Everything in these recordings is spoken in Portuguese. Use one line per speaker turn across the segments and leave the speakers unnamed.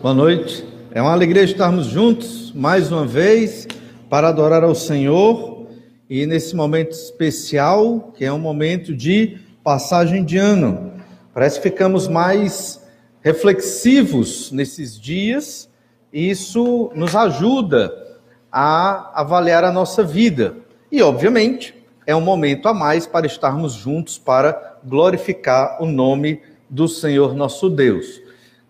Boa noite. É uma alegria estarmos juntos mais uma vez para adorar ao Senhor e nesse momento especial, que é um momento de passagem de ano. Parece que ficamos mais reflexivos nesses dias e isso nos ajuda a avaliar a nossa vida. E, obviamente, é um momento a mais para estarmos juntos para glorificar o nome do Senhor nosso Deus.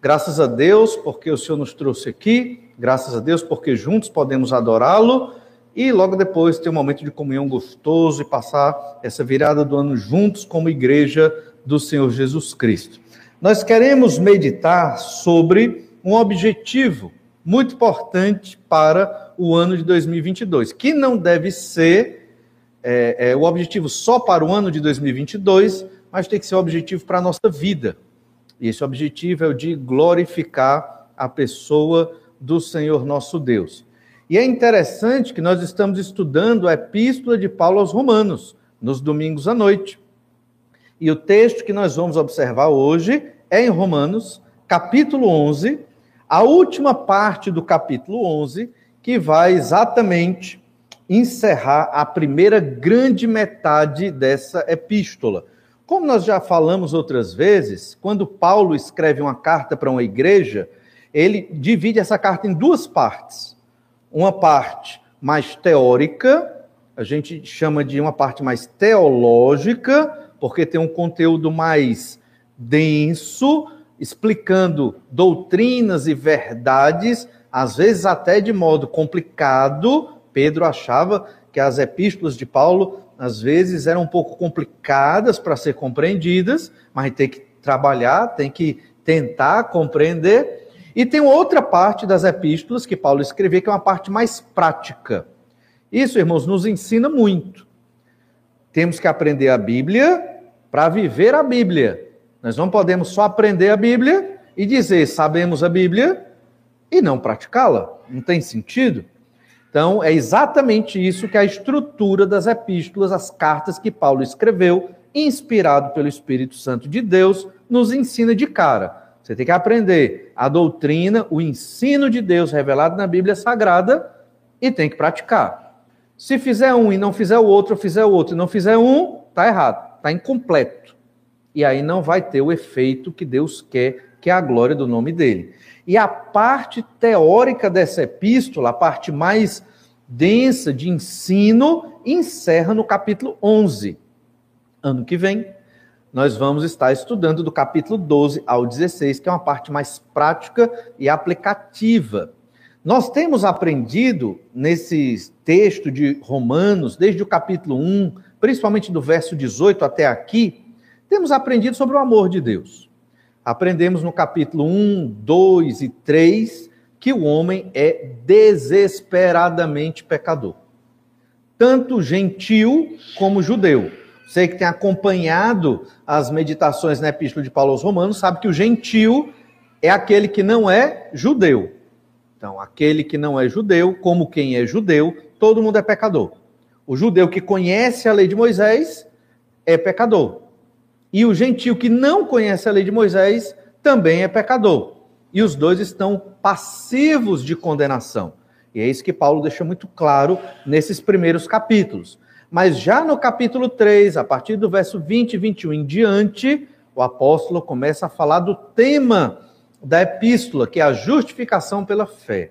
Graças a Deus porque o Senhor nos trouxe aqui, graças a Deus porque juntos podemos adorá-lo e logo depois ter um momento de comunhão gostoso e passar essa virada do ano juntos como igreja do Senhor Jesus Cristo. Nós queremos meditar sobre um objetivo muito importante para o ano de 2022, que não deve ser é, é, o objetivo só para o ano de 2022, mas tem que ser o objetivo para a nossa vida. E esse objetivo é o de glorificar a pessoa do Senhor nosso Deus. E é interessante que nós estamos estudando a epístola de Paulo aos Romanos, nos domingos à noite. E o texto que nós vamos observar hoje é em Romanos, capítulo 11, a última parte do capítulo 11, que vai exatamente encerrar a primeira grande metade dessa epístola. Como nós já falamos outras vezes, quando Paulo escreve uma carta para uma igreja, ele divide essa carta em duas partes. Uma parte mais teórica, a gente chama de uma parte mais teológica, porque tem um conteúdo mais denso, explicando doutrinas e verdades, às vezes até de modo complicado. Pedro achava que as epístolas de Paulo às vezes eram um pouco complicadas para ser compreendidas, mas tem que trabalhar, tem que tentar compreender. E tem outra parte das epístolas que Paulo escreveu, que é uma parte mais prática. Isso, irmãos, nos ensina muito. Temos que aprender a Bíblia para viver a Bíblia. Nós não podemos só aprender a Bíblia e dizer sabemos a Bíblia e não praticá-la. Não tem sentido. Então, é exatamente isso que é a estrutura das epístolas, as cartas que Paulo escreveu, inspirado pelo Espírito Santo de Deus, nos ensina de cara. Você tem que aprender a doutrina, o ensino de Deus revelado na Bíblia Sagrada e tem que praticar. Se fizer um e não fizer o outro, ou fizer o outro e não fizer um, está errado, está incompleto. E aí não vai ter o efeito que Deus quer, que é a glória do nome dele. E a parte teórica dessa epístola, a parte mais densa de ensino, encerra no capítulo 11. Ano que vem, nós vamos estar estudando do capítulo 12 ao 16, que é uma parte mais prática e aplicativa. Nós temos aprendido nesse texto de Romanos, desde o capítulo 1, principalmente do verso 18 até aqui, temos aprendido sobre o amor de Deus. Aprendemos no capítulo 1, 2 e 3 que o homem é desesperadamente pecador. Tanto gentil como judeu. Você que tem acompanhado as meditações na Epístola de Paulo aos Romanos sabe que o gentil é aquele que não é judeu. Então, aquele que não é judeu, como quem é judeu, todo mundo é pecador. O judeu que conhece a lei de Moisés é pecador. E o gentio que não conhece a lei de Moisés também é pecador. E os dois estão passivos de condenação. E é isso que Paulo deixa muito claro nesses primeiros capítulos. Mas já no capítulo 3, a partir do verso 20 e 21 em diante, o apóstolo começa a falar do tema da epístola, que é a justificação pela fé.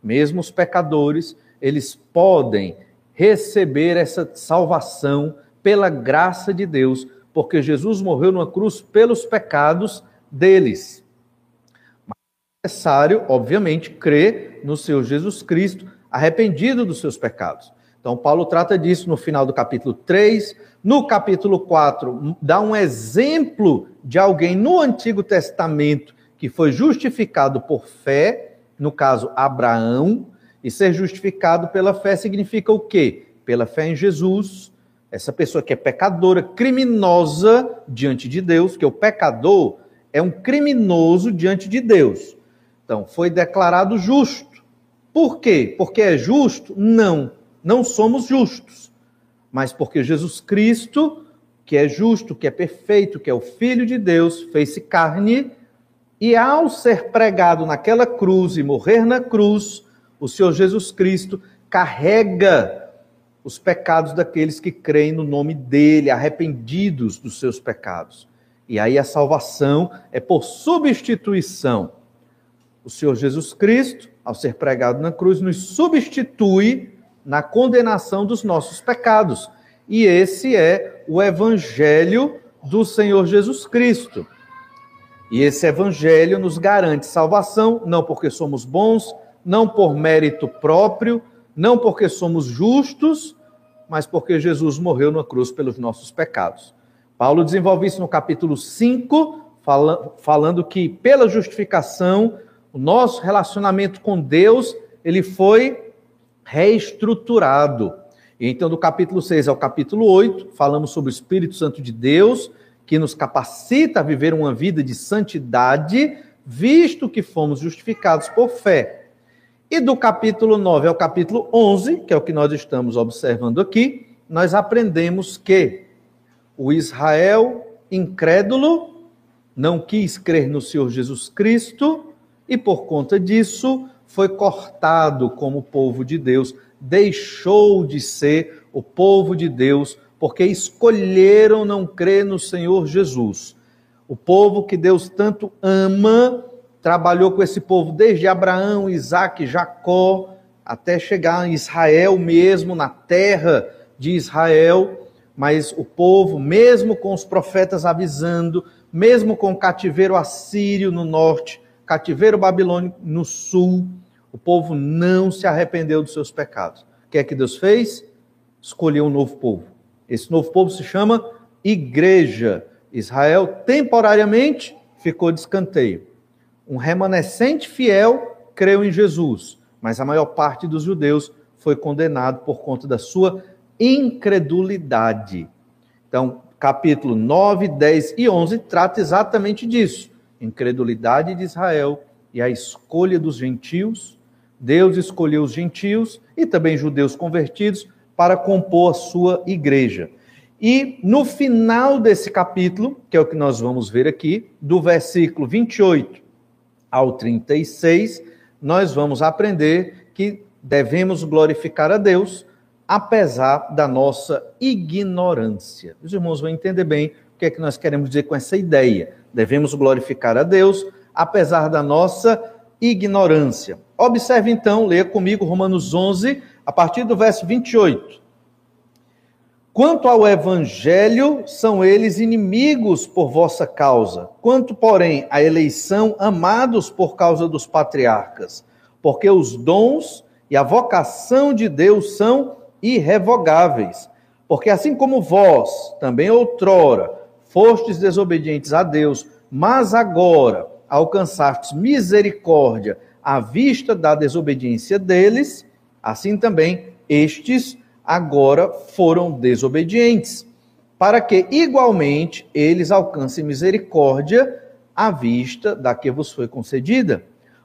Mesmo os pecadores, eles podem receber essa salvação pela graça de Deus porque Jesus morreu numa cruz pelos pecados deles. Mas é necessário, obviamente, crer no seu Jesus Cristo, arrependido dos seus pecados. Então, Paulo trata disso no final do capítulo 3. No capítulo 4, dá um exemplo de alguém no Antigo Testamento que foi justificado por fé, no caso, Abraão. E ser justificado pela fé significa o quê? Pela fé em Jesus, essa pessoa que é pecadora, criminosa diante de Deus, que o pecador é um criminoso diante de Deus. Então, foi declarado justo. Por quê? Porque é justo? Não, não somos justos. Mas porque Jesus Cristo, que é justo, que é perfeito, que é o Filho de Deus, fez-se carne E ao ser pregado naquela cruz e morrer na cruz, o Senhor Jesus Cristo carrega os pecados daqueles que creem no nome dele, arrependidos dos seus pecados. E aí a salvação é por substituição. O Senhor Jesus Cristo, ao ser pregado na cruz, nos substitui na condenação dos nossos pecados. E esse é o evangelho do Senhor Jesus Cristo. E esse evangelho nos garante salvação, não porque somos bons, não por mérito próprio, não porque somos justos, mas porque Jesus morreu na cruz pelos nossos pecados. Paulo desenvolve isso no capítulo 5, falando que pela justificação, o nosso relacionamento com Deus, ele foi reestruturado. E então, do capítulo 6 ao capítulo 8, falamos sobre o Espírito Santo de Deus, que nos capacita a viver uma vida de santidade, visto que fomos justificados por fé. E do capítulo 9 ao capítulo 11, que é o que nós estamos observando aqui, nós aprendemos que o Israel incrédulo não quis crer no Senhor Jesus Cristo e por conta disso foi cortado como povo de Deus, deixou de ser o povo de Deus porque escolheram não crer no Senhor Jesus. O povo que Deus tanto ama, trabalhou com esse povo desde Abraão, Isaac, Jacó, até chegar em Israel mesmo, na terra de Israel. Mas o povo, mesmo com os profetas avisando, mesmo com o cativeiro assírio no norte, cativeiro babilônico no sul, o povo não se arrependeu dos seus pecados. O que é que Deus fez? Escolheu um novo povo esse novo povo se chama Igreja. Israel temporariamente ficou de escanteio. Um remanescente fiel creu em Jesus, mas a maior parte dos judeus foi condenado por conta da sua incredulidade. Então, capítulo 9, 10 e 11 trata exatamente disso. Incredulidade de Israel e a escolha dos gentios. Deus escolheu os gentios e também judeus convertidos para compor a sua igreja. E no final desse capítulo, que é o que nós vamos ver aqui, do versículo 28 ao 36, nós vamos aprender que devemos glorificar a Deus apesar da nossa ignorância. Os irmãos vão entender bem o que é que nós queremos dizer com essa ideia. Devemos glorificar a Deus apesar da nossa ignorância. Observe então, leia comigo Romanos 11, a partir do verso 28. Quanto ao evangelho, são eles inimigos por vossa causa. Quanto, porém, à eleição, amados por causa dos patriarcas. Porque os dons e a vocação de Deus são irrevogáveis. Porque assim como vós, também outrora, fostes desobedientes a Deus, mas agora alcançastes misericórdia à vista da desobediência deles, Assim também estes agora foram desobedientes, para que igualmente eles alcancem misericórdia à vista da que vos foi concedida,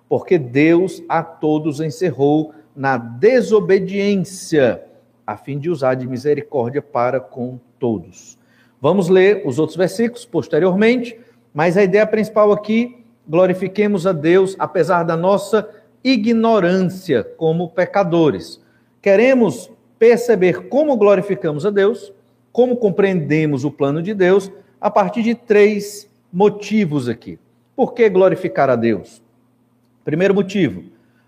porque Deus a todos encerrou na desobediência, a fim de usar de misericórdia para com todos. Vamos ler os outros versículos posteriormente, mas a ideia principal aqui, glorifiquemos a Deus apesar da nossa ignorância como pecadores. Queremos perceber como glorificamos a Deus, como compreendemos o plano de Deus, a partir de três motivos aqui. Por que glorificar a Deus? Primeiro motivo,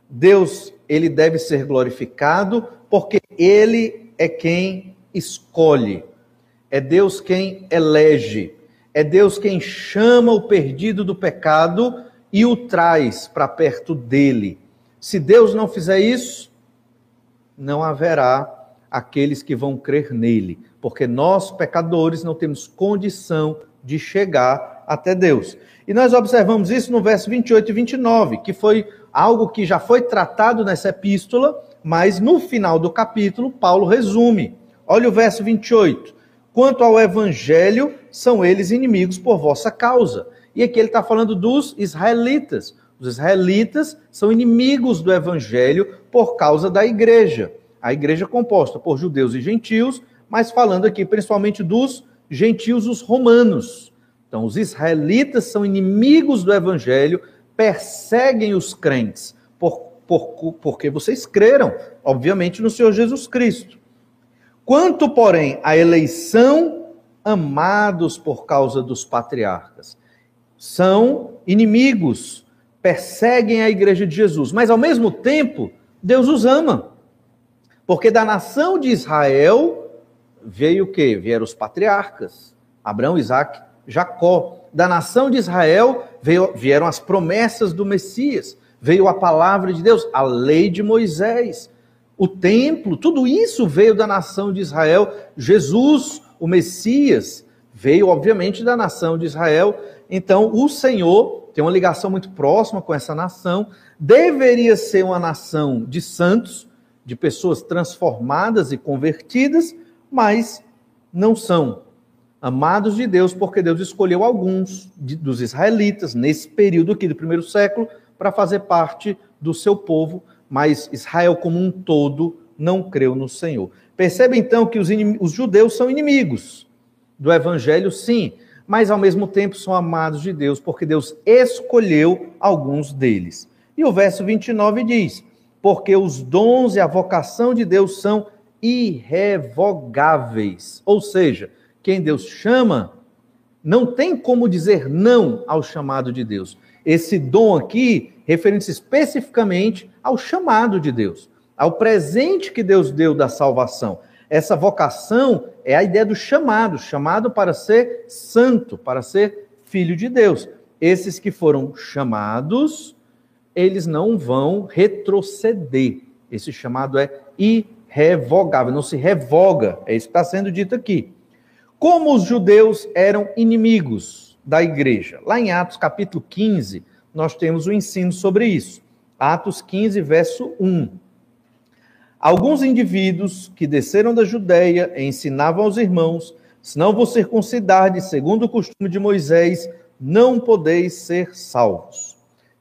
Deus, ele deve ser glorificado porque ele é quem escolhe. É Deus quem elege. É Deus quem chama o perdido do pecado e o traz para perto dele. Se Deus não fizer isso, não haverá aqueles que vão crer nele, porque nós, pecadores, não temos condição de chegar até Deus. E nós observamos isso no verso 28 e 29, que foi algo que já foi tratado nessa epístola, mas no final do capítulo, Paulo resume. Olha o verso 28. Quanto ao evangelho, são eles inimigos por vossa causa. E aqui ele está falando dos israelitas. Os israelitas são inimigos do evangelho por causa da igreja. A igreja é composta por judeus e gentios, mas falando aqui principalmente dos gentios, os romanos. Então, os israelitas são inimigos do evangelho, perseguem os crentes, por, por, porque vocês creram, obviamente, no Senhor Jesus Cristo. Quanto, porém, à eleição, amados por causa dos patriarcas, são inimigos, perseguem a igreja de Jesus, mas ao mesmo tempo, Deus os ama. Porque da nação de Israel veio o quê? Vieram os patriarcas, Abraão, Isaac, Jacó. Da nação de Israel veio, vieram as promessas do Messias, veio a palavra de Deus, a lei de Moisés, o templo, tudo isso veio da nação de Israel. Jesus, o Messias, veio, obviamente, da nação de Israel. Então, o Senhor tem uma ligação muito próxima com essa nação. Deveria ser uma nação de santos, de pessoas transformadas e convertidas, mas não são amados de Deus, porque Deus escolheu alguns de, dos israelitas nesse período aqui do primeiro século para fazer parte do seu povo, mas Israel como um todo não creu no Senhor. Percebe então que os, os judeus são inimigos do evangelho, sim, mas ao mesmo tempo são amados de Deus, porque Deus escolheu alguns deles. E o verso 29 diz: Porque os dons e a vocação de Deus são irrevogáveis. Ou seja, quem Deus chama, não tem como dizer não ao chamado de Deus. Esse dom aqui refere-se especificamente ao chamado de Deus, ao presente que Deus deu da salvação. Essa vocação é a ideia do chamado, chamado para ser santo, para ser filho de Deus. Esses que foram chamados, eles não vão retroceder. Esse chamado é irrevogável, não se revoga. É isso que está sendo dito aqui. Como os judeus eram inimigos da igreja. Lá em Atos capítulo 15, nós temos o um ensino sobre isso. Atos 15, verso 1. Alguns indivíduos que desceram da Judéia ensinavam aos irmãos: se não vos circuncidardes segundo o costume de Moisés, não podeis ser salvos.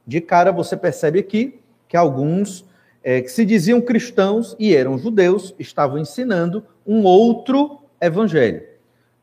De cara você percebe aqui que alguns é, que se diziam cristãos e eram judeus estavam ensinando um outro evangelho,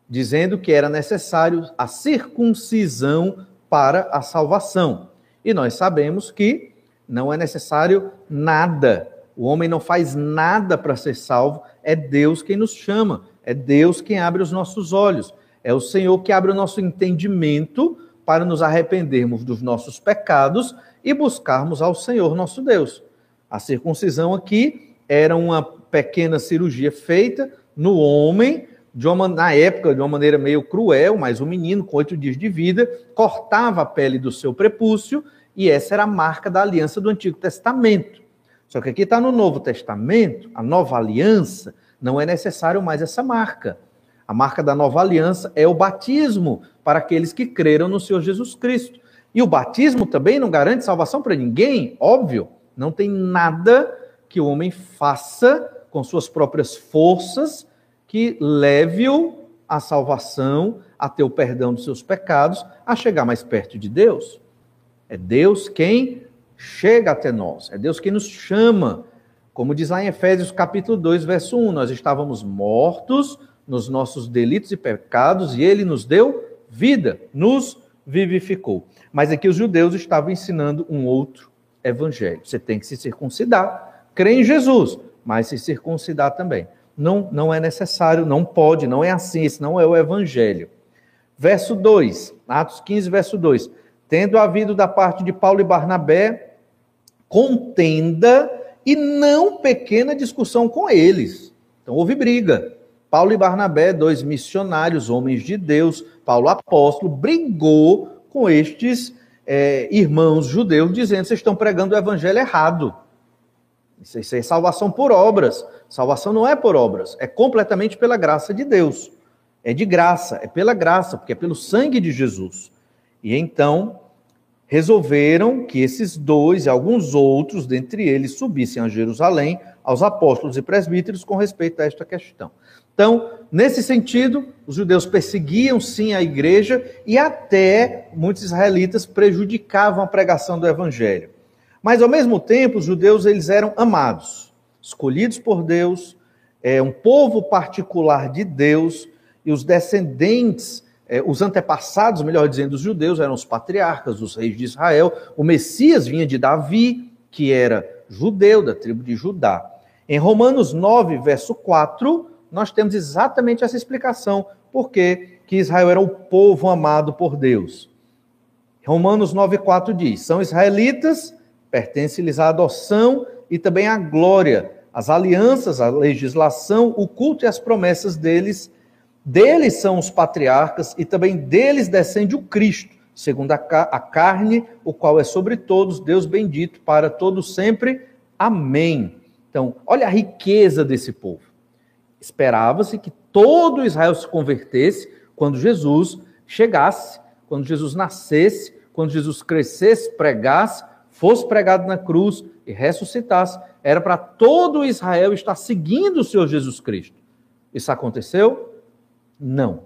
dizendo que era necessário a circuncisão para a salvação. E nós sabemos que não é necessário nada. O homem não faz nada para ser salvo, é Deus quem nos chama, é Deus quem abre os nossos olhos, é o Senhor que abre o nosso entendimento para nos arrependermos dos nossos pecados e buscarmos ao Senhor nosso Deus. A circuncisão aqui era uma pequena cirurgia feita no homem, uma, na época de uma maneira meio cruel, mas o menino com oito dias de vida cortava a pele do seu prepúcio e essa era a marca da aliança do Antigo Testamento. Só que aqui está no Novo Testamento, a nova aliança, não é necessário mais essa marca. A marca da nova aliança é o batismo para aqueles que creram no Senhor Jesus Cristo. E o batismo também não garante salvação para ninguém, óbvio. Não tem nada que o homem faça com suas próprias forças que leve-o à salvação, a ter o perdão dos seus pecados, a chegar mais perto de Deus. É Deus quem chega até nós. É Deus quem nos chama. Como diz lá em Efésios capítulo 2, verso 1, nós estávamos mortos nos nossos delitos e pecados e ele nos deu vida, nos vivificou. Mas aqui os judeus estavam ensinando um outro evangelho. Você tem que se circuncidar, crer em Jesus, mas se circuncidar também. Não, não é necessário, não pode, não é assim, esse não é o evangelho. Verso 2, Atos 15, verso 2. Tendo havido da parte de Paulo e Barnabé contenda e não pequena discussão com eles. Então houve briga. Paulo e Barnabé, dois missionários, homens de Deus, Paulo apóstolo, brigou com estes é, irmãos judeus, dizendo: vocês estão pregando o evangelho errado. Isso, isso é salvação por obras. Salvação não é por obras, é completamente pela graça de Deus. É de graça, é pela graça, porque é pelo sangue de Jesus. E então resolveram que esses dois e alguns outros, dentre eles, subissem a Jerusalém aos apóstolos e presbíteros com respeito a esta questão. Então, nesse sentido, os judeus perseguiam sim a igreja e até muitos israelitas prejudicavam a pregação do evangelho. Mas ao mesmo tempo, os judeus eles eram amados, escolhidos por Deus, é um povo particular de Deus e os descendentes é, os antepassados, melhor dizendo, os judeus, eram os patriarcas, os reis de Israel. O Messias vinha de Davi, que era judeu, da tribo de Judá. Em Romanos 9, verso 4, nós temos exatamente essa explicação. Por que Israel era o povo amado por Deus? Romanos 9,4 diz: São israelitas, pertence-lhes a adoção e também a glória, as alianças, a legislação, o culto e as promessas deles. Deles são os patriarcas e também deles descende o Cristo, segundo a, a carne, o qual é sobre todos, Deus bendito para todos sempre. Amém. Então, olha a riqueza desse povo. Esperava-se que todo Israel se convertesse quando Jesus chegasse, quando Jesus nascesse, quando Jesus crescesse, pregasse, fosse pregado na cruz e ressuscitasse. Era para todo Israel estar seguindo o Senhor Jesus Cristo. Isso aconteceu? Não.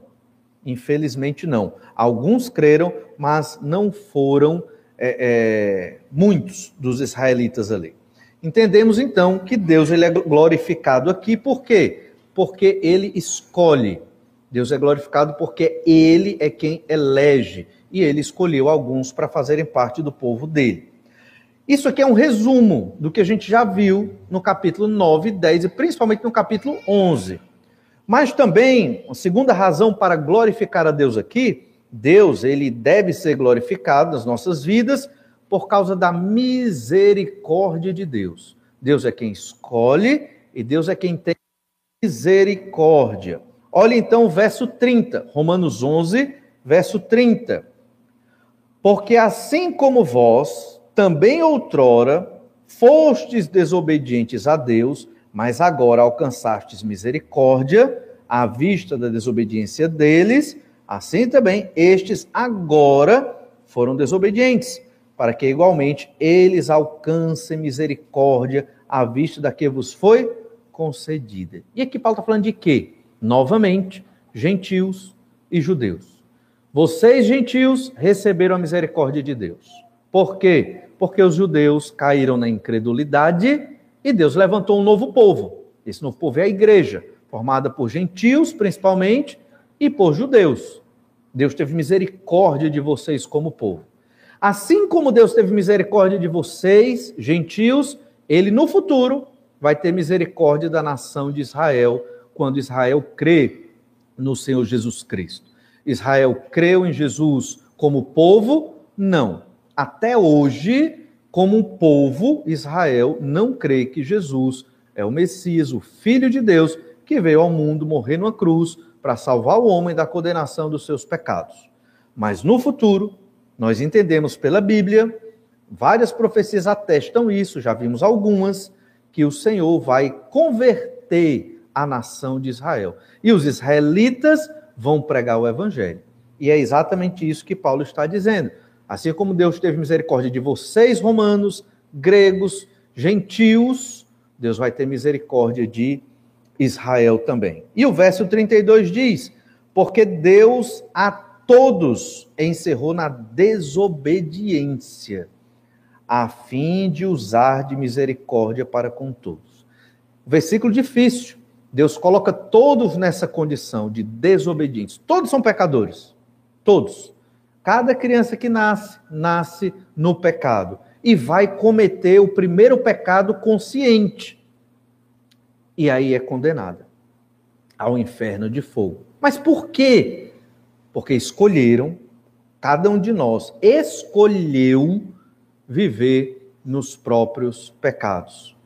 Infelizmente não. Alguns creram, mas não foram é, é, muitos dos israelitas ali. Entendemos então que Deus ele é glorificado aqui, por quê? Porque ele escolhe. Deus é glorificado porque ele é quem elege e ele escolheu alguns para fazerem parte do povo dele. Isso aqui é um resumo do que a gente já viu no capítulo 9 e 10 e principalmente no capítulo 11. Mas também, a segunda razão para glorificar a Deus aqui, Deus, ele deve ser glorificado nas nossas vidas por causa da misericórdia de Deus. Deus é quem escolhe e Deus é quem tem misericórdia. Olha então o verso 30, Romanos 11, verso 30. Porque assim como vós, também outrora, fostes desobedientes a Deus, mas agora alcançastes misericórdia à vista da desobediência deles, assim também estes agora foram desobedientes para que igualmente eles alcancem misericórdia à vista da que vos foi concedida. E aqui Paulo está falando de quê? Novamente, gentios e judeus. Vocês, gentios, receberam a misericórdia de Deus. Por quê? Porque os judeus caíram na incredulidade e Deus levantou um novo povo. Esse novo povo é a igreja, formada por gentios, principalmente, e por judeus. Deus teve misericórdia de vocês como povo. Assim como Deus teve misericórdia de vocês, gentios, ele no futuro vai ter misericórdia da nação de Israel, quando Israel crê no Senhor Jesus Cristo. Israel creu em Jesus como povo? Não. Até hoje, como um povo, Israel não crê que Jesus é o Messias, o Filho de Deus, que veio ao mundo morrer numa cruz para salvar o homem da condenação dos seus pecados. Mas no futuro, nós entendemos pela Bíblia, várias profecias atestam isso, já vimos algumas, que o Senhor vai converter a nação de Israel. E os israelitas vão pregar o evangelho. E é exatamente isso que Paulo está dizendo. Assim como Deus teve misericórdia de vocês, romanos, gregos, gentios, Deus vai ter misericórdia de Israel também. E o verso 32 diz: Porque Deus a todos encerrou na desobediência, a fim de usar de misericórdia para com todos. Versículo difícil. Deus coloca todos nessa condição de desobedientes. Todos são pecadores. Todos. Cada criança que nasce, nasce no pecado. E vai cometer o primeiro pecado consciente. E aí é condenada ao inferno de fogo. Mas por quê? porque escolheram, cada um de nós escolheu viver nos próprios pecados.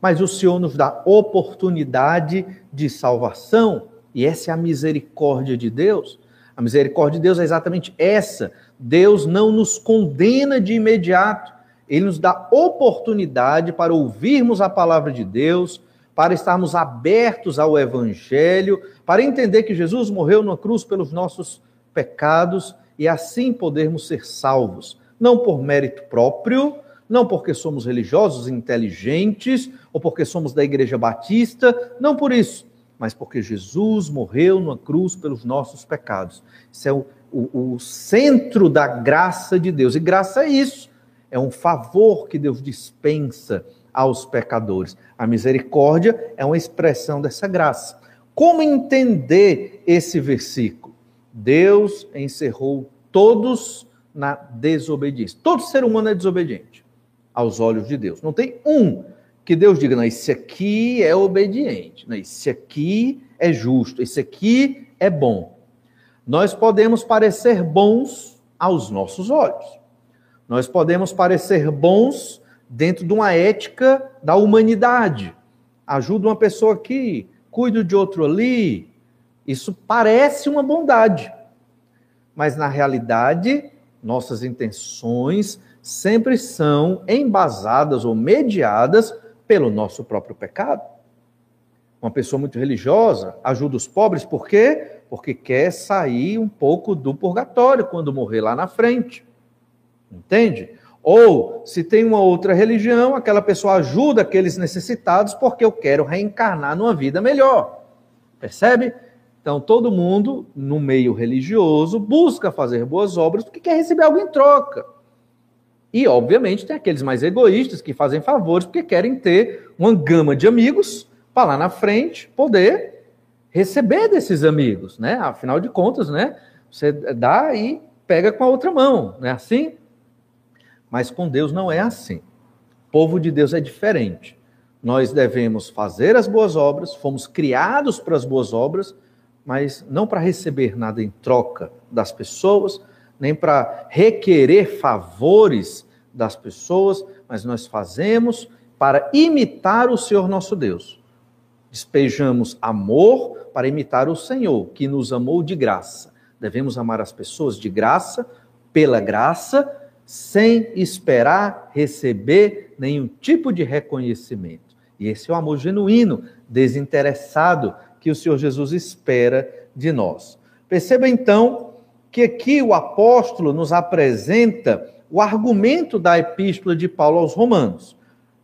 Mas o Senhor nos dá oportunidade de salvação, e essa é a misericórdia de Deus. A misericórdia de Deus é exatamente essa. Deus não nos condena de imediato, ele nos dá oportunidade para ouvirmos a palavra de Deus, para estarmos abertos ao evangelho, para entender que Jesus morreu na cruz pelos nossos pecados e assim podermos ser salvos, não por mérito próprio, não porque somos religiosos inteligentes ou porque somos da Igreja Batista, não por isso, mas porque Jesus morreu na cruz pelos nossos pecados. Isso é o, o, o centro da graça de Deus, e graça é isso, é um favor que Deus dispensa aos pecadores. A misericórdia é uma expressão dessa graça. Como entender esse versículo? Deus encerrou todos na desobediência. Todo ser humano é desobediente aos olhos de Deus. Não tem um que Deus diga, não, esse aqui é obediente, não, esse aqui é justo, esse aqui é bom. Nós podemos parecer bons aos nossos olhos. Nós podemos parecer bons dentro de uma ética da humanidade. Ajudo uma pessoa aqui, cuido de outro ali. Isso parece uma bondade. Mas na realidade, nossas intenções sempre são embasadas ou mediadas pelo nosso próprio pecado. Uma pessoa muito religiosa ajuda os pobres por quê? Porque quer sair um pouco do purgatório quando morrer lá na frente. Entende? Ou, se tem uma outra religião, aquela pessoa ajuda aqueles necessitados porque eu quero reencarnar numa vida melhor. Percebe? Então, todo mundo, no meio religioso, busca fazer boas obras porque quer receber algo em troca. E, obviamente, tem aqueles mais egoístas que fazem favores porque querem ter uma gama de amigos para lá na frente poder receber desses amigos, né? Afinal de contas, né? Você dá e pega com a outra mão, não é assim? Mas com Deus não é assim. O povo de Deus é diferente. Nós devemos fazer as boas obras, fomos criados para as boas obras, mas não para receber nada em troca das pessoas, nem para requerer favores das pessoas, mas nós fazemos para imitar o Senhor nosso Deus. Despejamos amor para imitar o Senhor, que nos amou de graça. Devemos amar as pessoas de graça, pela graça, sem esperar receber nenhum tipo de reconhecimento. E esse é o amor genuíno, desinteressado, que o Senhor Jesus espera de nós. Perceba então que aqui o apóstolo nos apresenta o argumento da epístola de Paulo aos Romanos.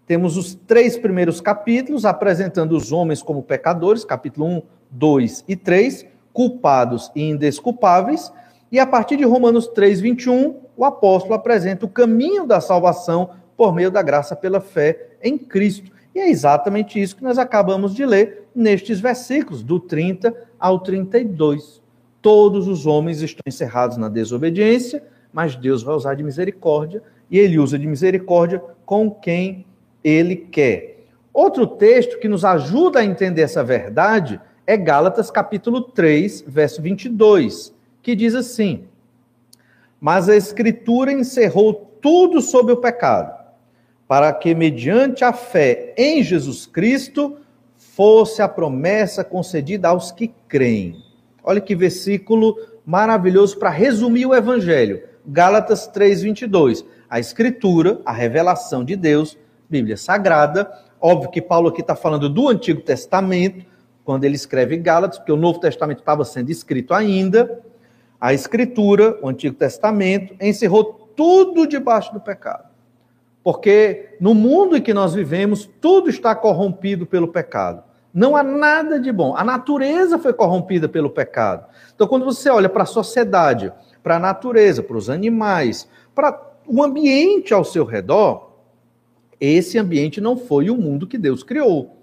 Temos os três primeiros capítulos apresentando os homens como pecadores, capítulo 1, 2 e 3, culpados e indesculpáveis, e a partir de Romanos 3, 21, o apóstolo apresenta o caminho da salvação por meio da graça pela fé em Cristo. E é exatamente isso que nós acabamos de ler nestes versículos, do 30 ao 32. Todos os homens estão encerrados na desobediência, mas Deus vai usar de misericórdia e ele usa de misericórdia com quem ele quer. Outro texto que nos ajuda a entender essa verdade é Gálatas capítulo 3, verso 22, que diz assim: Mas a escritura encerrou tudo sobre o pecado, para que mediante a fé em Jesus Cristo fosse a promessa concedida aos que creem. Olha que versículo maravilhoso para resumir o evangelho. Gálatas 3:22. A escritura, a revelação de Deus, Bíblia Sagrada. Óbvio que Paulo aqui está falando do Antigo Testamento, quando ele escreve Gálatas, porque o Novo Testamento estava sendo escrito ainda. A escritura, o Antigo Testamento, encerrou tudo debaixo do pecado. Porque no mundo em que nós vivemos, tudo está corrompido pelo pecado. Não há nada de bom. A natureza foi corrompida pelo pecado. Então, quando você olha para a sociedade, para a natureza, para os animais, para o ambiente ao seu redor, esse ambiente não foi o mundo que Deus criou.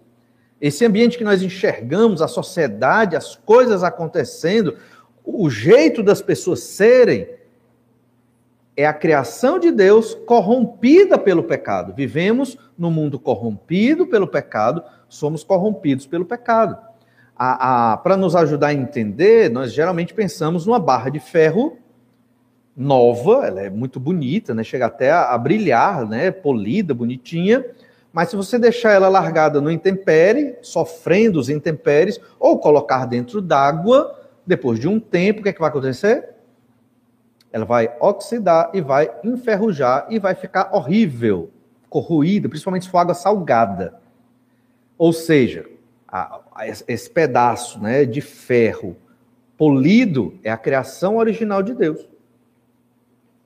Esse ambiente que nós enxergamos, a sociedade, as coisas acontecendo, o jeito das pessoas serem, é a criação de Deus corrompida pelo pecado. Vivemos no mundo corrompido pelo pecado, somos corrompidos pelo pecado. Para nos ajudar a entender, nós geralmente pensamos numa barra de ferro nova, ela é muito bonita, né? chega até a, a brilhar, né? polida, bonitinha, mas se você deixar ela largada no intempere, sofrendo os intempéries, ou colocar dentro d'água, depois de um tempo, o que, é que vai acontecer? Ela vai oxidar e vai enferrujar e vai ficar horrível, corroída, principalmente se for água salgada. Ou seja, a, a, esse pedaço né, de ferro polido é a criação original de Deus.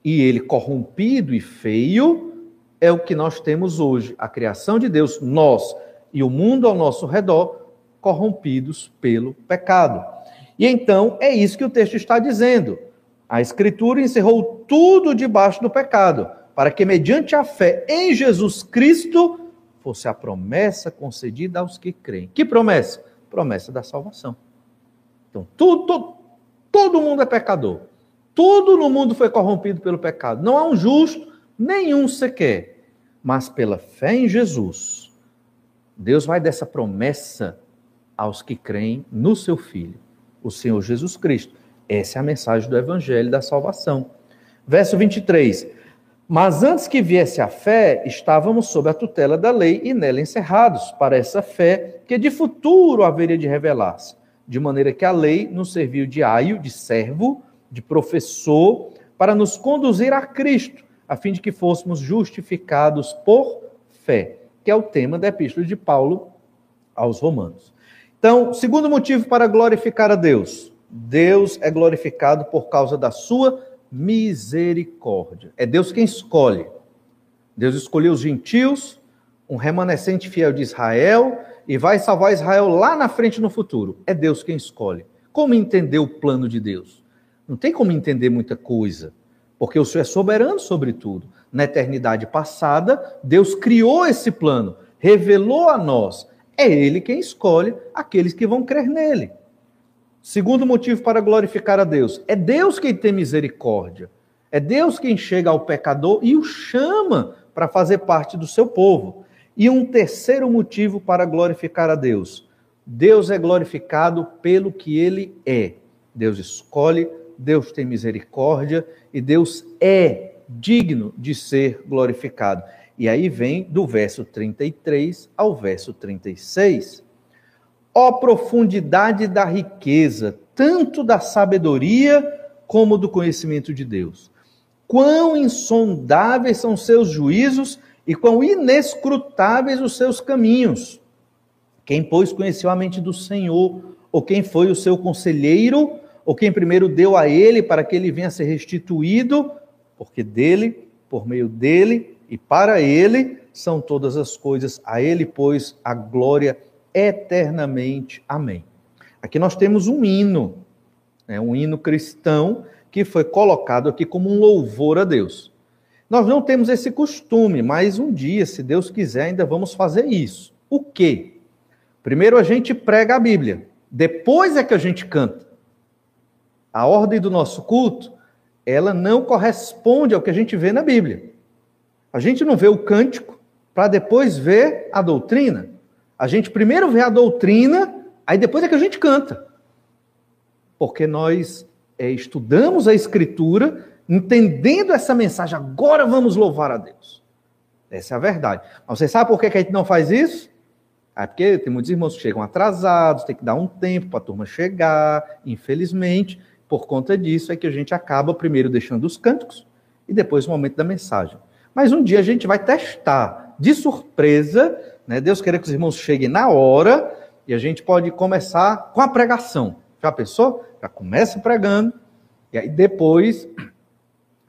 E ele corrompido e feio é o que nós temos hoje, a criação de Deus, nós e o mundo ao nosso redor corrompidos pelo pecado. E então é isso que o texto está dizendo. A Escritura encerrou tudo debaixo do pecado, para que, mediante a fé em Jesus Cristo, fosse a promessa concedida aos que creem. Que promessa? Promessa da salvação. Então, tudo, Todo mundo é pecador. Tudo no mundo foi corrompido pelo pecado. Não há um justo, nenhum sequer. Mas pela fé em Jesus, Deus vai dessa promessa aos que creem no seu Filho, o Senhor Jesus Cristo. Essa é a mensagem do Evangelho da salvação. Verso 23. Mas antes que viesse a fé, estávamos sob a tutela da lei e nela encerrados, para essa fé que de futuro haveria de revelar-se. De maneira que a lei nos serviu de aio, de servo, de professor, para nos conduzir a Cristo, a fim de que fôssemos justificados por fé, que é o tema da epístola de Paulo aos Romanos. Então, segundo motivo para glorificar a Deus: Deus é glorificado por causa da sua misericórdia. É Deus quem escolhe. Deus escolheu os gentios, um remanescente fiel de Israel, e vai salvar Israel lá na frente no futuro. É Deus quem escolhe. Como entender o plano de Deus? Não tem como entender muita coisa, porque o Senhor é soberano sobre tudo. Na eternidade passada, Deus criou esse plano, revelou a nós. É Ele quem escolhe aqueles que vão crer nele. Segundo motivo para glorificar a Deus: é Deus quem tem misericórdia. É Deus quem chega ao pecador e o chama para fazer parte do seu povo. E um terceiro motivo para glorificar a Deus: Deus é glorificado pelo que ele é. Deus escolhe, Deus tem misericórdia e Deus é digno de ser glorificado. E aí vem do verso 33 ao verso 36. Ó profundidade da riqueza, tanto da sabedoria como do conhecimento de Deus. Quão insondáveis são seus juízos e quão inescrutáveis os seus caminhos. Quem, pois, conheceu a mente do Senhor, ou quem foi o seu conselheiro, ou quem primeiro deu a ele para que ele venha a ser restituído, porque dele, por meio dele e para ele são todas as coisas, a ele, pois, a glória eternamente. Amém. Aqui nós temos um hino, né, um hino cristão que foi colocado aqui como um louvor a Deus. Nós não temos esse costume, mas um dia, se Deus quiser, ainda vamos fazer isso. O quê? Primeiro a gente prega a Bíblia, depois é que a gente canta. A ordem do nosso culto, ela não corresponde ao que a gente vê na Bíblia. A gente não vê o cântico para depois ver a doutrina. A gente primeiro vê a doutrina, aí depois é que a gente canta. Porque nós é, estudamos a Escritura, entendendo essa mensagem, agora vamos louvar a Deus. Essa é a verdade. Mas você sabe por que a gente não faz isso? É porque tem muitos irmãos que chegam atrasados, tem que dar um tempo para a turma chegar, infelizmente. Por conta disso é que a gente acaba primeiro deixando os cânticos e depois o momento da mensagem. Mas um dia a gente vai testar de surpresa né? Deus querer que os irmãos cheguem na hora e a gente pode começar com a pregação. Já pensou? Já começa pregando e aí depois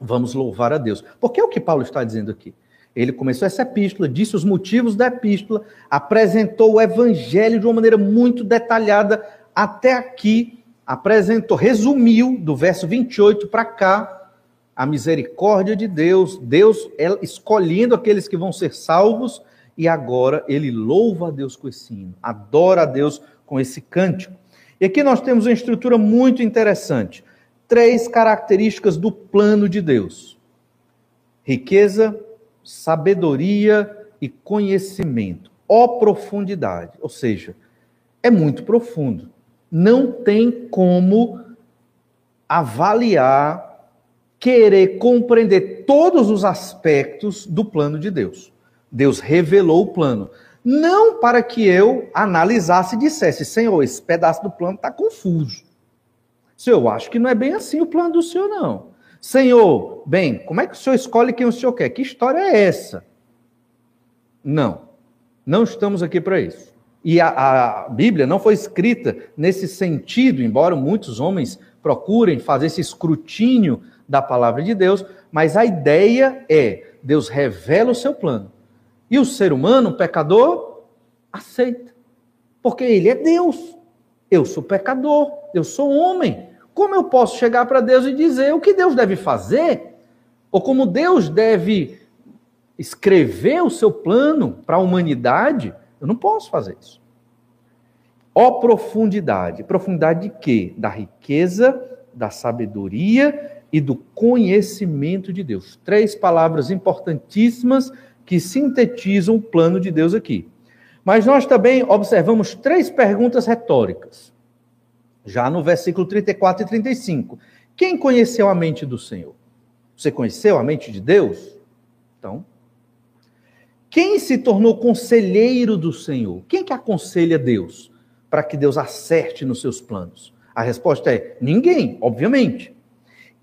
vamos louvar a Deus. Porque é o que Paulo está dizendo aqui. Ele começou essa epístola, disse os motivos da epístola, apresentou o evangelho de uma maneira muito detalhada até aqui, apresentou, resumiu do verso 28 para cá a misericórdia de Deus, Deus escolhendo aqueles que vão ser salvos e agora ele louva a Deus com esse hino, adora a Deus com esse cântico. E aqui nós temos uma estrutura muito interessante. Três características do plano de Deus: riqueza, sabedoria e conhecimento. Ó profundidade, ou seja, é muito profundo. Não tem como avaliar, querer compreender todos os aspectos do plano de Deus. Deus revelou o plano. Não para que eu analisasse e dissesse, Senhor, esse pedaço do plano está confuso. Senhor, eu acho que não é bem assim o plano do Senhor, não. Senhor, bem, como é que o Senhor escolhe quem o Senhor quer? Que história é essa? Não, não estamos aqui para isso. E a, a, Bíblia não foi escrita nesse sentido, embora muitos homens procurem fazer esse escrutínio da palavra de Deus, mas a ideia é: Deus revela o seu plano e o ser humano, o pecador, aceita. Porque ele é Deus. Eu sou pecador, eu sou homem. Como eu posso chegar para Deus e dizer o que Deus deve fazer? Ou como Deus deve escrever o seu plano para a humanidade? Eu não posso fazer isso. Ó profundidade. Profundidade de quê? Da riqueza, da sabedoria e do conhecimento de Deus. Três palavras importantíssimas que sintetizam o plano de Deus aqui. Mas nós também observamos três perguntas retóricas, já no versículo 34 e 35. Quem conheceu a mente do Senhor? Você conheceu a mente de Deus? Então, quem se tornou conselheiro do Senhor? Quem que aconselha Deus para que Deus acerte nos seus planos? A resposta é ninguém, obviamente.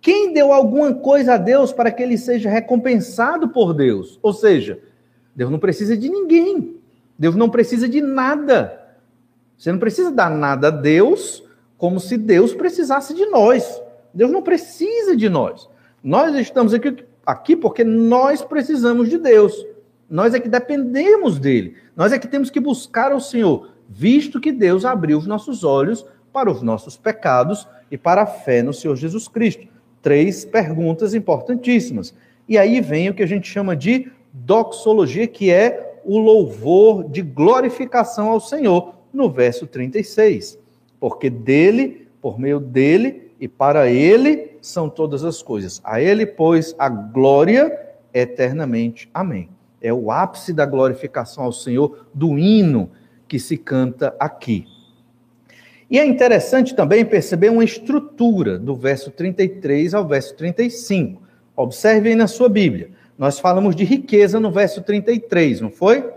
Quem deu alguma coisa a Deus para que ele seja recompensado por Deus? Ou seja, Deus não precisa de ninguém. Deus não precisa de nada. Você não precisa dar nada a Deus como se Deus precisasse de nós. Deus não precisa de nós. Nós estamos aqui, aqui porque nós precisamos de Deus. Nós é que dependemos dele. Nós é que temos que buscar o Senhor, visto que Deus abriu os nossos olhos para os nossos pecados e para a fé no Senhor Jesus Cristo. Três perguntas importantíssimas. E aí vem o que a gente chama de doxologia, que é o louvor de glorificação ao Senhor, no verso 36. Porque dele, por meio dele e para ele são todas as coisas. A ele, pois, a glória eternamente. Amém. É o ápice da glorificação ao Senhor do hino que se canta aqui. E é interessante também perceber uma estrutura do verso 33 ao verso 35. Observe aí na sua Bíblia. Nós falamos de riqueza no verso 33, não foi?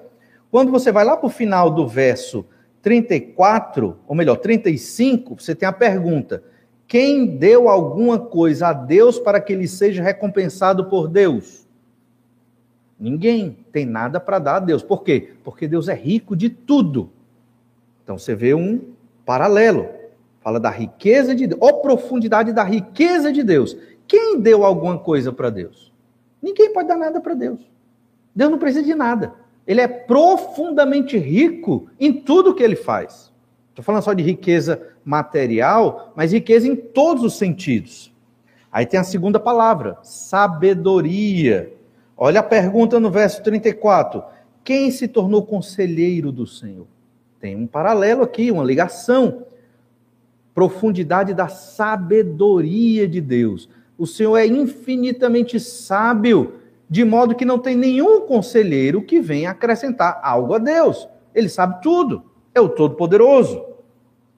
Quando você vai lá para o final do verso 34, ou melhor, 35, você tem a pergunta: quem deu alguma coisa a Deus para que ele seja recompensado por Deus? Ninguém tem nada para dar a Deus. Por quê? Porque Deus é rico de tudo. Então você vê um paralelo. Fala da riqueza de Deus, ou profundidade da riqueza de Deus. Quem deu alguma coisa para Deus? Ninguém pode dar nada para Deus. Deus não precisa de nada. Ele é profundamente rico em tudo que ele faz. Estou falando só de riqueza material, mas riqueza em todos os sentidos. Aí tem a segunda palavra, sabedoria. Olha a pergunta no verso 34. Quem se tornou conselheiro do Senhor? Tem um paralelo aqui, uma ligação. Profundidade da sabedoria de Deus. O Senhor é infinitamente sábio, de modo que não tem nenhum conselheiro que venha acrescentar algo a Deus. Ele sabe tudo, é o Todo-Poderoso.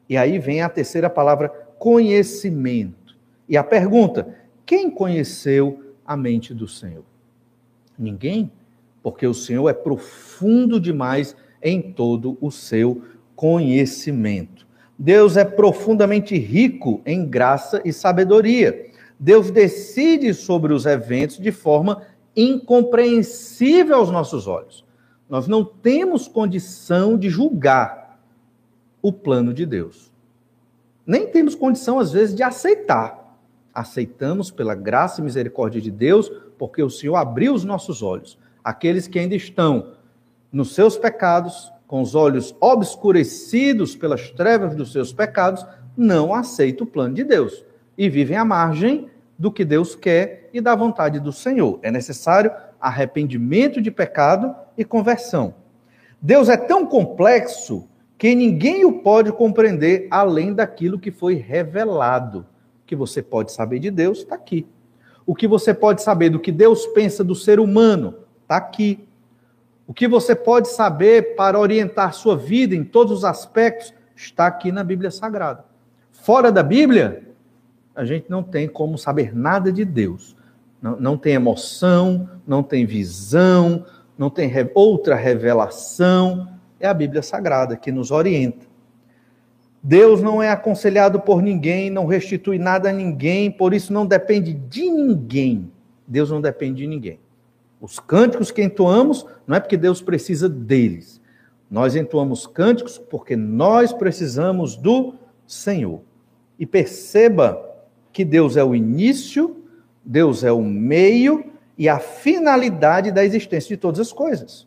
E aí vem a terceira palavra, conhecimento. E a pergunta: quem conheceu a mente do Senhor? Ninguém, porque o Senhor é profundo demais em todo o seu conhecimento. Deus é profundamente rico em graça e sabedoria. Deus decide sobre os eventos de forma incompreensível aos nossos olhos. Nós não temos condição de julgar o plano de Deus. Nem temos condição, às vezes, de aceitar. Aceitamos pela graça e misericórdia de Deus, porque o Senhor abriu os nossos olhos. Aqueles que ainda estão nos seus pecados, com os olhos obscurecidos pelas trevas dos seus pecados, não aceitam o plano de Deus e vivem à margem do que Deus quer e da vontade do Senhor. É necessário arrependimento de pecado e conversão. Deus é tão complexo que ninguém o pode compreender além daquilo que foi revelado. O que você pode saber de Deus está aqui. O que você pode saber do que Deus pensa do ser humano está aqui. O que você pode saber para orientar sua vida em todos os aspectos está aqui na Bíblia Sagrada. Fora da Bíblia, a gente não tem como saber nada de Deus. Não, não tem emoção, não tem visão, não tem re outra revelação. É a Bíblia Sagrada que nos orienta. Deus não é aconselhado por ninguém, não restitui nada a ninguém, por isso não depende de ninguém. Deus não depende de ninguém. Os cânticos que entoamos não é porque Deus precisa deles. Nós entoamos cânticos porque nós precisamos do Senhor. E perceba que Deus é o início, Deus é o meio e a finalidade da existência de todas as coisas.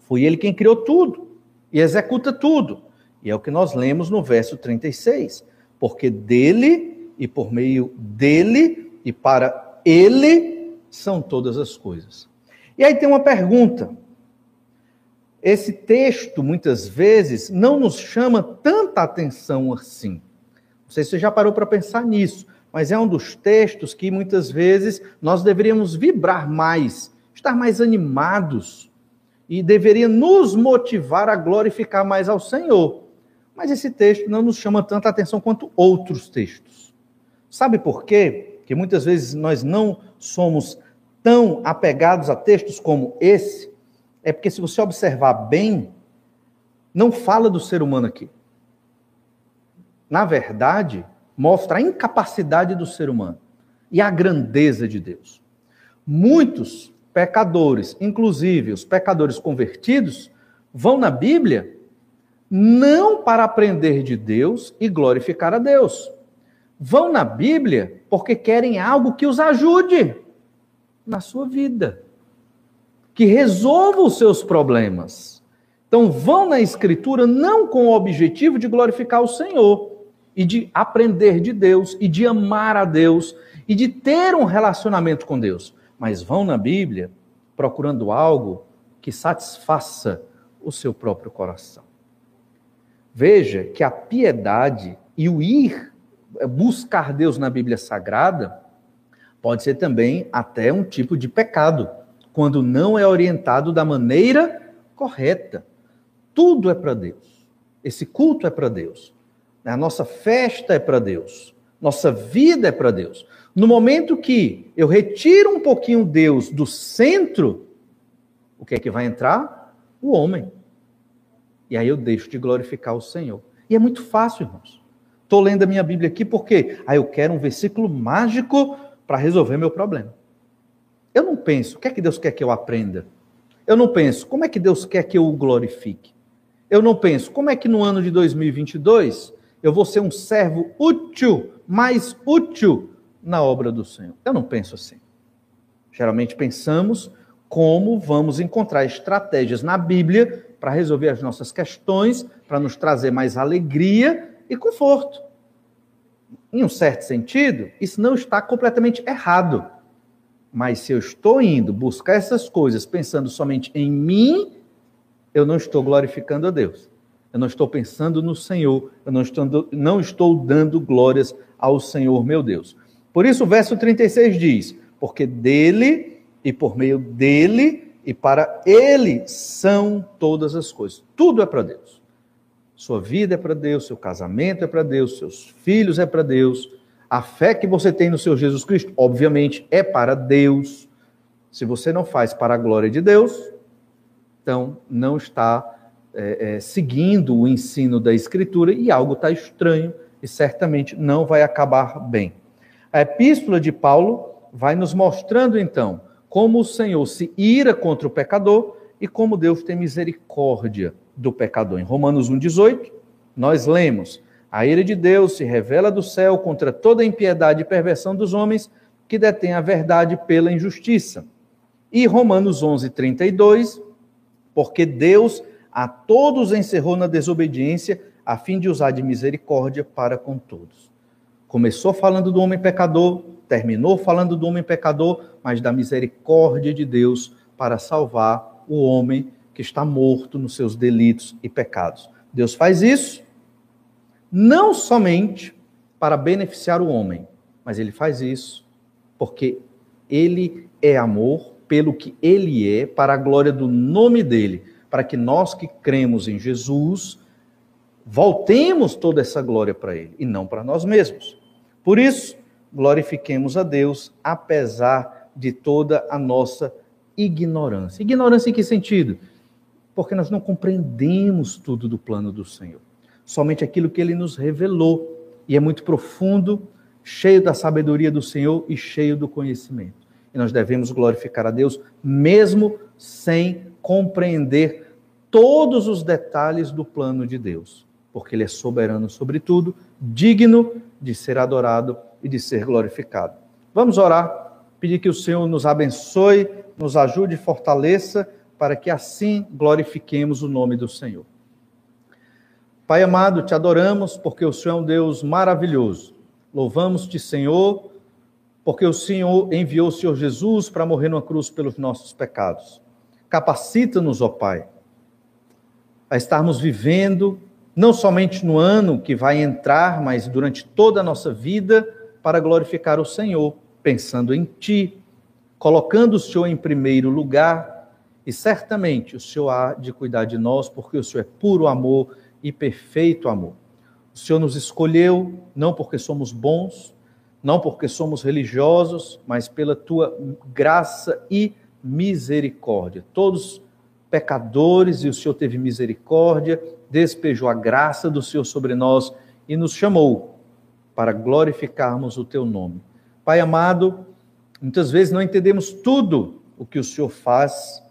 Foi Ele quem criou tudo e executa tudo. E é o que nós lemos no verso 36. Porque dele e por meio dele e para ele são todas as coisas. E aí tem uma pergunta. Esse texto, muitas vezes, não nos chama tanta atenção assim. Não sei se você já parou para pensar nisso. mas é um dos textos que muitas vezes nós deveríamos vibrar mais, estar mais animados e deveria nos motivar a glorificar mais ao Senhor. Mas esse texto não nos chama tanta atenção quanto outros textos. Sabe por quê? Que muitas vezes nós não somos tão apegados a textos como esse. É porque, se você observar bem, não fala do ser humano aqui. Na verdade, mostra a incapacidade do ser humano e a grandeza de Deus. Muitos pecadores, inclusive os pecadores convertidos, vão na Bíblia não para aprender de Deus e glorificar a Deus. Vão na Bíblia porque querem algo que os ajude na sua vida, que resolva os seus problemas. Então, vão na Escritura não com o objetivo de glorificar o Senhor e de aprender de Deus e de amar a Deus e de ter um relacionamento com Deus, mas vão na Bíblia procurando algo que satisfaça o seu próprio coração. Veja que a piedade e o ir buscar Deus na Bíblia Sagrada pode ser também até um tipo de pecado, quando não é orientado da maneira correta. Tudo é para Deus. Esse culto é para Deus. A nossa festa é para Deus. Nossa vida é para Deus. No momento que eu retiro um pouquinho Deus do centro, o que é que vai entrar? O homem. E aí eu deixo de glorificar o Senhor. E é muito fácil, irmãos. Estou lendo a minha Bíblia aqui porque ah, eu quero um versículo mágico para resolver meu problema. Eu não penso, o que é que Deus quer que eu aprenda? Eu não penso, como é que Deus quer que eu o glorifique? Eu não penso, como é que no ano de 2022 eu vou ser um servo útil, mais útil na obra do Senhor. Eu não penso assim. Geralmente pensamos como vamos encontrar estratégias na Bíblia para resolver as nossas questões, para nos trazer mais alegria e conforto. Em um certo sentido, isso não está completamente errado. Mas se eu estou indo buscar essas coisas pensando somente em mim, eu não estou glorificando a Deus. Eu não estou pensando no Senhor, eu não estou, não estou dando glórias ao Senhor meu Deus. Por isso o verso 36 diz: Porque dele e por meio dele e para ele são todas as coisas. Tudo é para Deus. Sua vida é para Deus, seu casamento é para Deus, seus filhos é para Deus. A fé que você tem no seu Jesus Cristo, obviamente, é para Deus. Se você não faz para a glória de Deus, então não está é, é, seguindo o ensino da Escritura e algo está estranho e certamente não vai acabar bem. A epístola de Paulo vai nos mostrando então como o Senhor se ira contra o pecador e como Deus tem misericórdia do pecador. Em Romanos 1,18, nós lemos: A ira de Deus se revela do céu contra toda impiedade e perversão dos homens que detêm a verdade pela injustiça. E Romanos 11:32, porque Deus a todos encerrou na desobediência, a fim de usar de misericórdia para com todos. Começou falando do homem pecador, terminou falando do homem pecador, mas da misericórdia de Deus para salvar o homem que está morto nos seus delitos e pecados. Deus faz isso não somente para beneficiar o homem, mas ele faz isso porque ele é amor pelo que ele é, para a glória do nome dele, para que nós que cremos em Jesus voltemos toda essa glória para ele e não para nós mesmos. Por isso, glorifiquemos a Deus, apesar de toda a nossa ignorância. Ignorância em que sentido? Porque nós não compreendemos tudo do plano do Senhor. Somente aquilo que ele nos revelou. E é muito profundo, cheio da sabedoria do Senhor e cheio do conhecimento. E nós devemos glorificar a Deus, mesmo sem compreender todos os detalhes do plano de Deus. Porque ele é soberano sobre tudo, digno de ser adorado e de ser glorificado. Vamos orar, pedir que o Senhor nos abençoe, nos ajude e fortaleça, para que assim glorifiquemos o nome do Senhor. Pai amado, te adoramos porque o Senhor é um Deus maravilhoso. Louvamos-te, Senhor, porque o Senhor enviou o Senhor Jesus para morrer numa cruz pelos nossos pecados. Capacita-nos, ó Pai, a estarmos vivendo não somente no ano que vai entrar, mas durante toda a nossa vida, para glorificar o Senhor, pensando em Ti, colocando o Senhor em primeiro lugar, e certamente o Senhor há de cuidar de nós, porque o Senhor é puro amor e perfeito amor. O Senhor nos escolheu não porque somos bons, não porque somos religiosos, mas pela tua graça e misericórdia. Todos pecadores e o Senhor teve misericórdia, despejou a graça do Senhor sobre nós e nos chamou para glorificarmos o teu nome. Pai amado, muitas vezes não entendemos tudo o que o Senhor faz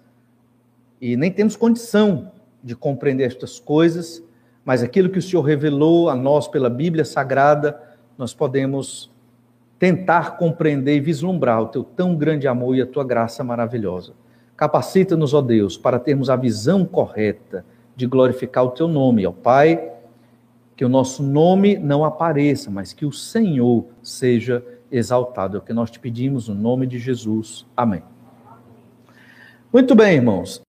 e nem temos condição de compreender estas coisas, mas aquilo que o Senhor revelou a nós pela Bíblia Sagrada, nós podemos tentar compreender e vislumbrar o teu tão grande amor e a tua graça maravilhosa. Capacita-nos, ó Deus, para termos a visão correta de glorificar o teu nome, ó Pai, que o nosso nome não apareça, mas que o Senhor seja exaltado. É o que nós te pedimos no nome de Jesus. Amém. Muito bem, irmãos.